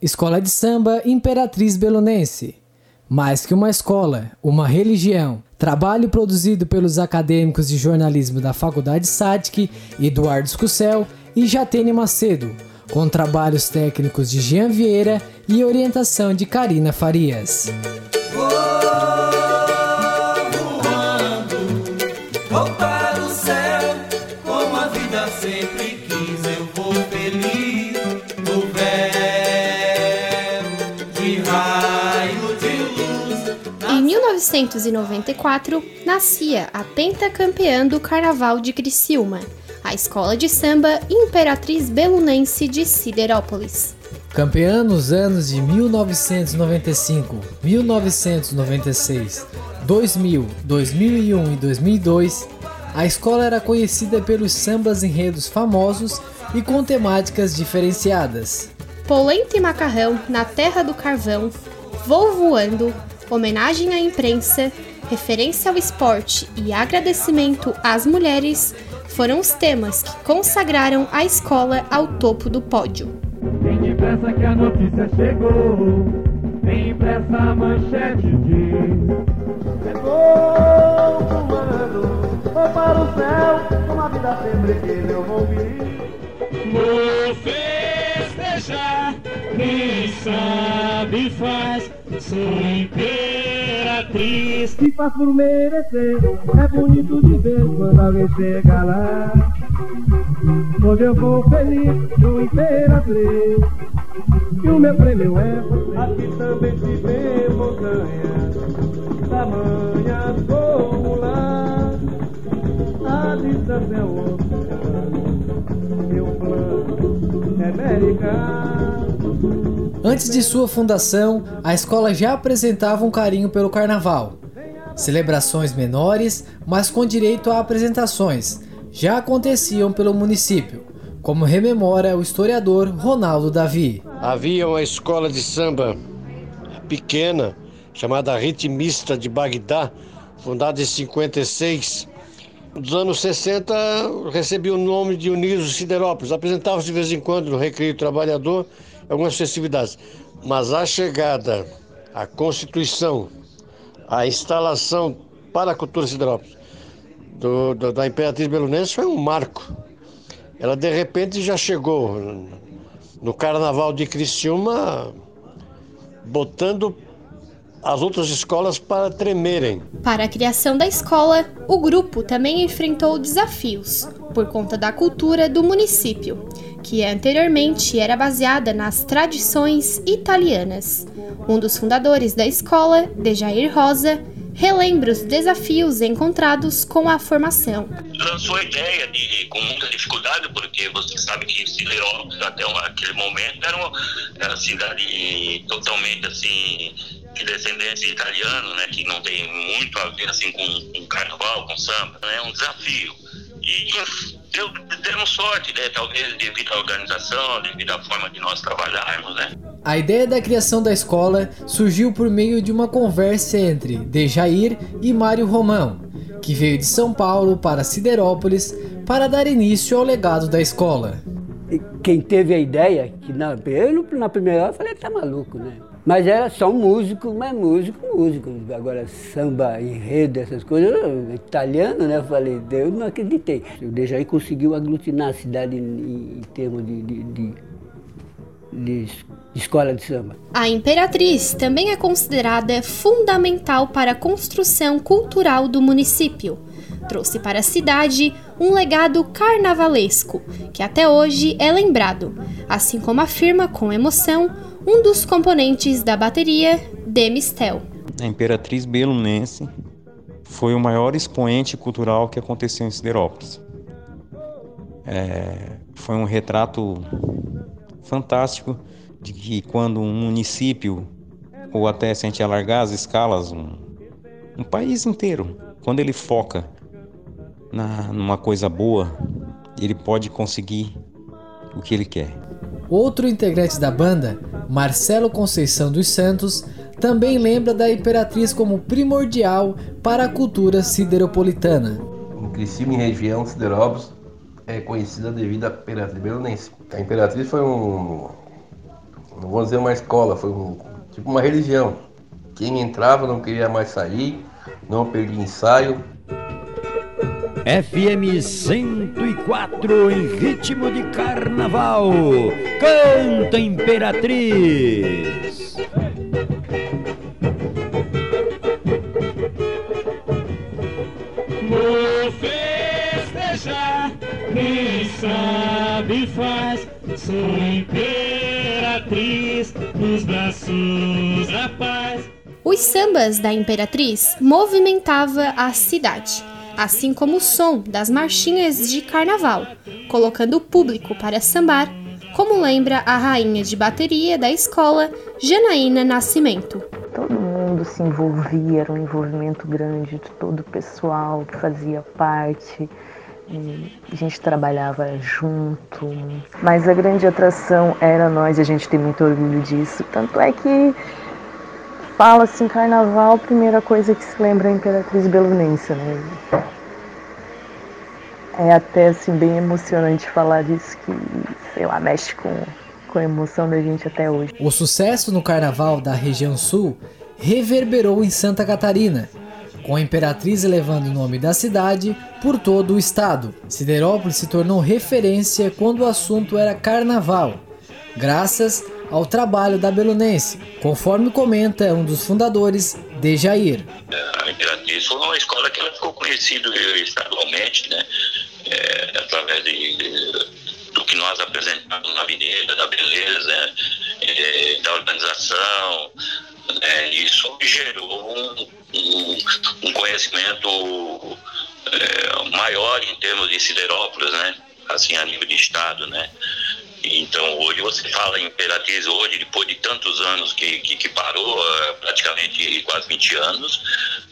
Escola de Samba Imperatriz Belunense. Mais que uma escola, uma religião. Trabalho produzido pelos acadêmicos de jornalismo da Faculdade SATIC, Eduardo Scussel e Jatene Macedo, com trabalhos técnicos de Jean Vieira e orientação de Karina Farias. 1994, nascia a pentacampeã do Carnaval de Criciúma, a escola de samba Imperatriz Belunense de Siderópolis. Campeã nos anos de 1995, 1996, 2000, 2001 e 2002, a escola era conhecida pelos sambas enredos famosos e com temáticas diferenciadas. Polenta e macarrão na terra do carvão, vou voando, homenagem à imprensa, referência ao esporte e agradecimento às mulheres foram os temas que consagraram a escola ao topo do pódio. Vem depressa que a notícia chegou, vem pressa a manchete diz. Chegou voando, vou para o céu, com a vida sempre que eu vou vir. Vou festejar, quem sabe faz, sou imperatriz. Se faz por merecer, é bonito de ver quando alguém chega lá. Hoje eu vou feliz, sou imperatriz. E o meu prêmio é você. Aqui também se vê montanha, tamanha como lá. A distância é o oceano, meu plano é América. Antes de sua fundação, a escola já apresentava um carinho pelo carnaval. Celebrações menores, mas com direito a apresentações, já aconteciam pelo município, como rememora o historiador Ronaldo Davi. Havia uma escola de samba pequena, chamada Ritmista de Bagdá, fundada em 56. Nos anos 60, recebia o nome de Uniso Siderópolis. Apresentava-se de vez em quando no Recreio Trabalhador algumas festividades. Mas a chegada, a constituição, a instalação para a cultura Siderópolis do, do, da Imperatriz Belunense foi um marco. Ela de repente já chegou no Carnaval de Criciúma botando as outras escolas para tremerem. Para a criação da escola, o grupo também enfrentou desafios por conta da cultura do município, que anteriormente era baseada nas tradições italianas. Um dos fundadores da escola, Dejair Rosa, relembra os desafios encontrados com a formação. Lançou a ideia de, com muita dificuldade, porque você sabe que Siderópolis até aquele momento era uma, cidade totalmente assim de descendência italiana, né, que não tem muito a ver assim com, com carnaval, com samba, é um desafio. E deu, demos sorte, né, talvez devido à organização, devido à forma de nós trabalharmos, né. A ideia da criação da escola surgiu por meio de uma conversa entre Dejair e Mário Romão, que veio de São Paulo para Siderópolis para dar início ao legado da escola. Quem teve a ideia, que na, eu na primeira hora falei, tá maluco, né? Mas era só um músico, mas músico, músico. Agora, samba, enredo, essas coisas, italiano, né? Eu falei, eu não acreditei. O Dejaí conseguiu aglutinar a cidade em, em termos de, de, de, de escola de samba. A Imperatriz também é considerada fundamental para a construção cultural do município. Trouxe para a cidade um legado carnavalesco, que até hoje é lembrado, assim como afirma com emoção um dos componentes da bateria, Demistel. A Imperatriz Belunense foi o maior expoente cultural que aconteceu em Siderópolis. É, foi um retrato fantástico de que quando um município, ou até se a gente alargar as escalas, um, um país inteiro, quando ele foca na, numa coisa boa, ele pode conseguir o que ele quer. Outro integrante da banda, Marcelo Conceição dos Santos, também lembra da Imperatriz como primordial para a cultura sideropolitana. Em Criciúma, em região, Siderópolis é conhecida devido à Imperatriz Belunense. A Imperatriz foi um, não vou dizer uma escola, foi um, tipo uma religião. Quem entrava não queria mais sair, não perdia ensaio. FM 104 em ritmo de carnaval. Canta Imperatriz. Sabe faz. Sou imperatriz nos braços da paz. Os sambas da Imperatriz movimentava a cidade, assim como o som das marchinhas de carnaval, colocando o público para sambar, como lembra a rainha de bateria da escola, Janaína Nascimento. Todo mundo se envolvia, era um envolvimento grande de todo o pessoal que fazia parte. E a gente trabalhava junto, mas a grande atração era nós, e a gente tem muito orgulho disso. Tanto é que fala-se em carnaval, a primeira coisa que se lembra é a Imperatriz Belunense, né? É até assim bem emocionante falar disso que, sei lá, mexe com, com a emoção da gente até hoje. O sucesso no carnaval da região sul reverberou em Santa Catarina, com a Imperatriz elevando o nome da cidade por todo o estado. Siderópolis se tornou referência quando o assunto era carnaval, graças ao trabalho da Belunense, conforme comenta um dos fundadores, Dejair. A Imperatriz foi uma escola que ela ficou conhecida estadualmente, né? É, através de, do que nós apresentamos na Avenida, da beleza, é, da organização. Né? Isso gerou um, um, um conhecimento é, maior em termos de Siderópolis, né? Assim, a nível de Estado, né? Então, hoje você fala em Imperatriz, hoje, depois de tantos anos que, que, que parou, é, praticamente quase 20 anos,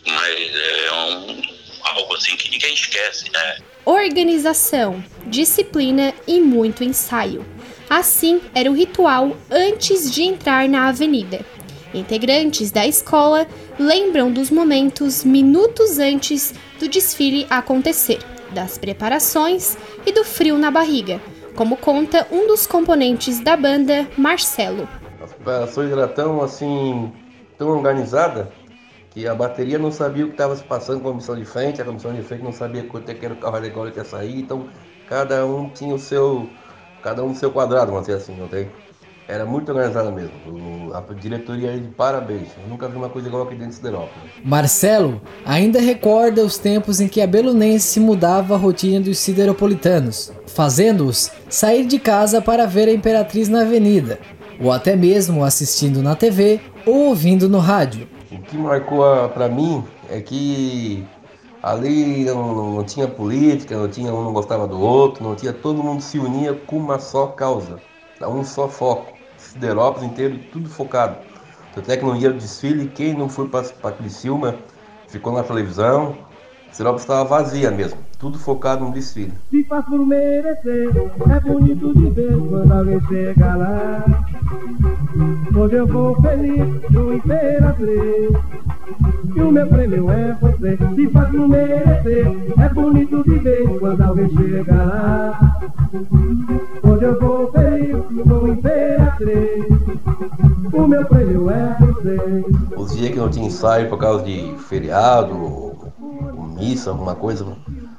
mas é um, algo assim que ninguém esquece, né? Organização, disciplina e muito ensaio. Assim era o ritual antes de entrar na avenida. Integrantes da escola lembram dos momentos minutos antes do desfile acontecer, das preparações e do frio na barriga, como conta um dos componentes da banda, Marcelo. As preparações eram tão assim, tão organizada que a bateria não sabia o que estava se passando com a comissão de frente, a comissão de frente não sabia quanto é que era o carro alegórico que ia sair, então cada um tinha o seu, cada um o seu quadrado, vamos dizer assim, não tem? Era muito organizada mesmo. O, a diretoria aí de parabéns. Eu nunca vi uma coisa igual aqui dentro de Siderópolis. Marcelo ainda recorda os tempos em que a Belunense mudava a rotina dos sideropolitanos, fazendo-os sair de casa para ver a Imperatriz na avenida, ou até mesmo assistindo na TV ou ouvindo no rádio. O que marcou para mim é que ali não, não, tinha política, não tinha um não gostava do outro, não tinha todo mundo se unia com uma só causa, um só foco. Siderópolis inteiro, tudo focado. Tanto é que no dia do desfile, quem não foi para Criciúma ficou na televisão. Siderópolis estava vazia mesmo, tudo focado no desfile. Se faz por merecer, é bonito de ver quando alguém chega lá. Hoje eu vou feliz no Imperatriz. E o meu prêmio é você, se faz por merecer, é bonito de ver quando alguém chega lá. Hoje eu feliz no Imperatriz. O meu prêmio é você. Os dias que não tinha ensaio por causa de feriado, missa, alguma coisa,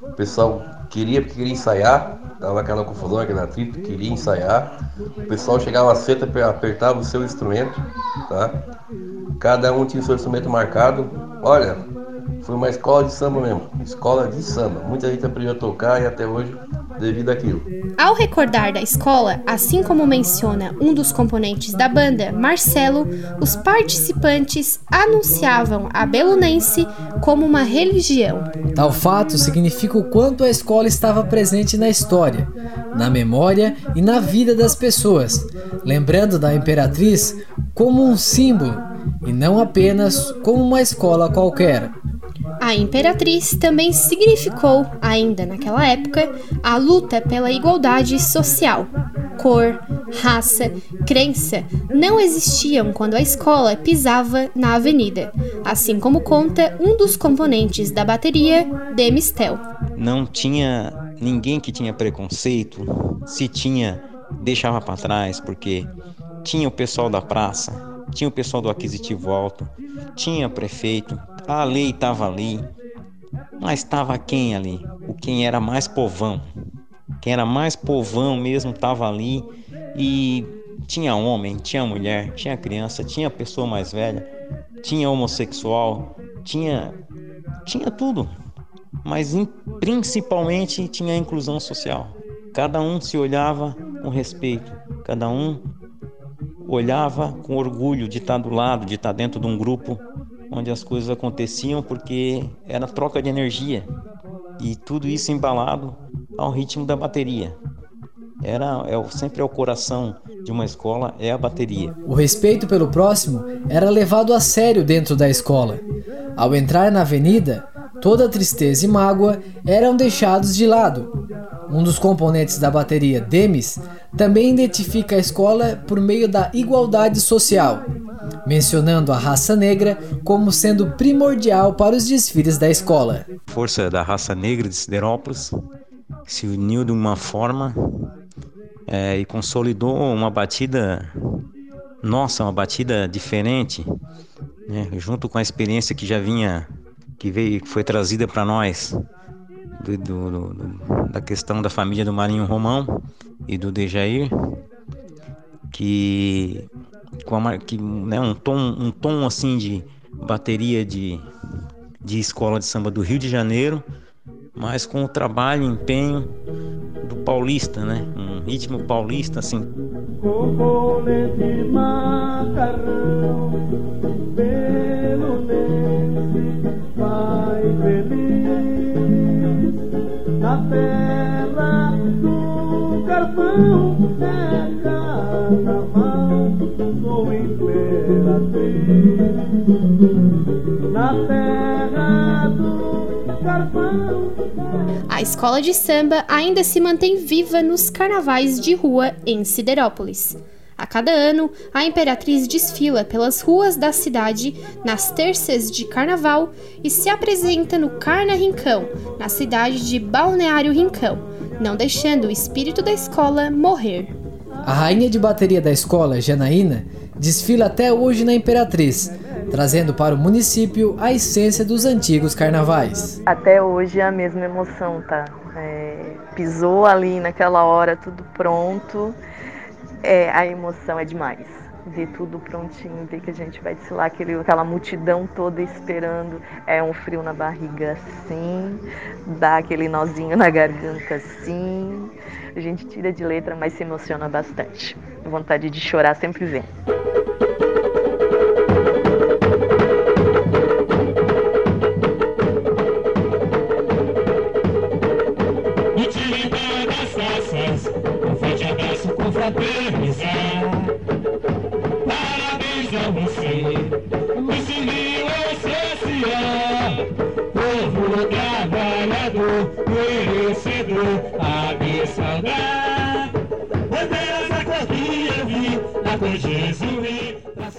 o pessoal queria porque queria ensaiar, dava aquela confusão, aquele atrito, queria ensaiar. O pessoal chegava cedo, apertava o seu instrumento, tá? Cada um tinha o seu instrumento marcado. Olha, foi uma escola de samba mesmo, escola de samba. Muita gente aprendeu a tocar e até hoje devido àquilo. Ao recordar da escola, assim como menciona um dos componentes da banda, Marcelo, os participantes anunciavam a Belunense como uma religião. Tal fato significa o quanto a escola estava presente na história, na memória e na vida das pessoas, lembrando da Imperatriz como um símbolo e não apenas como uma escola qualquer. A Imperatriz também significou, ainda naquela época, a luta pela igualdade social. Cor, raça, crença não existiam quando a escola pisava na avenida, assim como conta um dos componentes da bateria, Demistel. Não tinha ninguém que tinha preconceito, se tinha, deixava para trás, porque tinha o pessoal da praça, tinha o pessoal do aquisitivo alto, tinha prefeito, a lei estava ali, mas estava quem ali? O quem era mais povão. Quem era mais povão mesmo estava ali e tinha homem, tinha mulher, tinha criança, tinha pessoa mais velha, tinha homossexual, tinha tinha tudo. Mas principalmente tinha a inclusão social. Cada um se olhava com respeito, cada um olhava com orgulho de estar do lado, de estar dentro de um grupo onde as coisas aconteciam porque era troca de energia e tudo isso embalado ao ritmo da bateria. Era é, sempre é o coração de uma escola é a bateria. O respeito pelo próximo era levado a sério dentro da escola. Ao entrar na avenida, toda tristeza e mágoa eram deixados de lado. Um dos componentes da bateria, Demis, também identifica a escola por meio da igualdade social, mencionando a raça negra como sendo primordial para os desfiles da escola. Força da raça negra de Siderópolis se uniu de uma forma é, e consolidou uma batida, nossa, uma batida diferente, né, junto com a experiência que já vinha, que veio, foi trazida para nós do, do, do, da questão da família do Marinho Romão e do Dejair, que com a, que, né, um tom um tom assim de bateria de, de escola de samba do Rio de Janeiro, mas com o trabalho e empenho do paulista, né? Um ritmo paulista assim. macarrão, A escola de samba ainda se mantém viva nos carnavais de rua em Siderópolis. A cada ano, a Imperatriz desfila pelas ruas da cidade nas terças de carnaval e se apresenta no Carna Rincão, na cidade de Balneário Rincão, não deixando o espírito da escola morrer. A rainha de bateria da escola, Janaína, desfila até hoje na Imperatriz, trazendo para o município a essência dos antigos carnavais. Até hoje é a mesma emoção, tá? É, pisou ali naquela hora, tudo pronto, é, a emoção é demais. Ver tudo prontinho, ver que a gente vai desfilar aquele, aquela multidão toda esperando, é um frio na barriga sim, dá aquele nozinho na garganta sim. A gente tira de letra, mas se emociona bastante. Vontade de chorar sempre vem.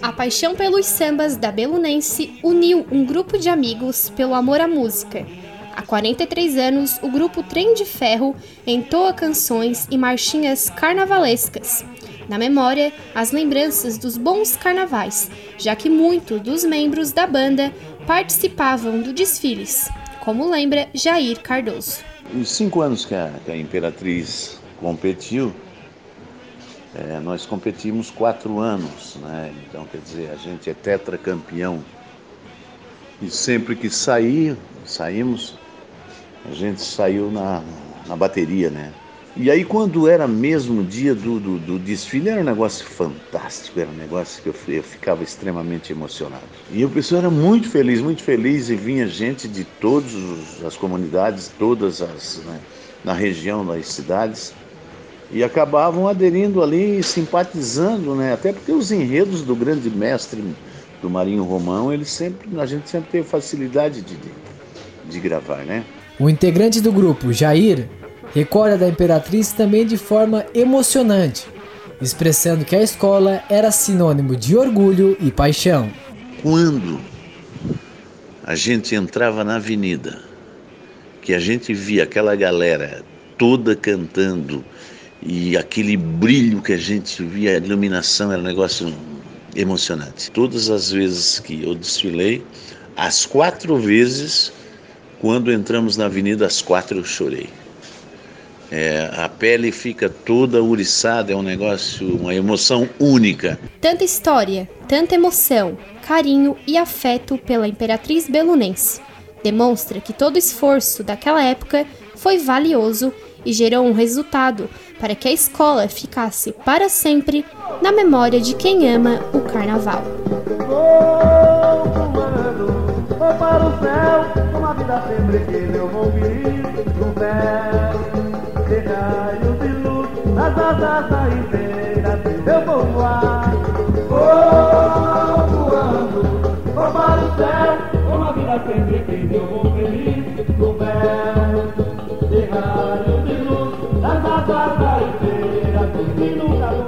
A a paixão pelos sambas da Belunense uniu um grupo de amigos pelo amor à música 43 anos, o grupo Trem de Ferro entoa canções e marchinhas carnavalescas. Na memória, as lembranças dos bons carnavais, já que muitos dos membros da banda participavam do desfiles, como lembra Jair Cardoso. Os cinco anos que a, que a Imperatriz competiu, é, nós competimos quatro anos, né? Então, quer dizer, a gente é tetracampeão. E sempre que sair, saímos, a gente saiu na, na bateria, né? E aí quando era mesmo dia do, do, do, desfile, era um negócio fantástico, era um negócio que eu, eu ficava extremamente emocionado. E o pessoal era muito feliz, muito feliz, e vinha gente de todas as comunidades, todas as, né, na região, nas cidades, e acabavam aderindo ali, simpatizando, né? Até porque os enredos do grande mestre do Marinho Romão, ele sempre, a gente sempre teve facilidade de, de, de gravar, né? O integrante do grupo, Jair, recorda da Imperatriz também de forma emocionante, expressando que a escola era sinônimo de orgulho e paixão. Quando a gente entrava na avenida, que a gente via aquela galera toda cantando e aquele brilho que a gente via, a iluminação era um negócio emocionante. Todas as vezes que eu desfilei, as quatro vezes, quando entramos na avenida, as quatro eu chorei. É, a pele fica toda uriçada, é um negócio, uma emoção única. Tanta história, tanta emoção, carinho e afeto pela Imperatriz Belunense. Demonstra que todo o esforço daquela época foi valioso e gerou um resultado para que a escola ficasse para sempre na memória de quem ama o carnaval. Vou para o céu, uma vida sempre que eu vou vir no raio de luz nas asas da inteira eu vou voar. vou voando, vou para o céu, com a vida sempre que eu vou feliz, coberto de raio de luz nas asas da inteira e nunca voar.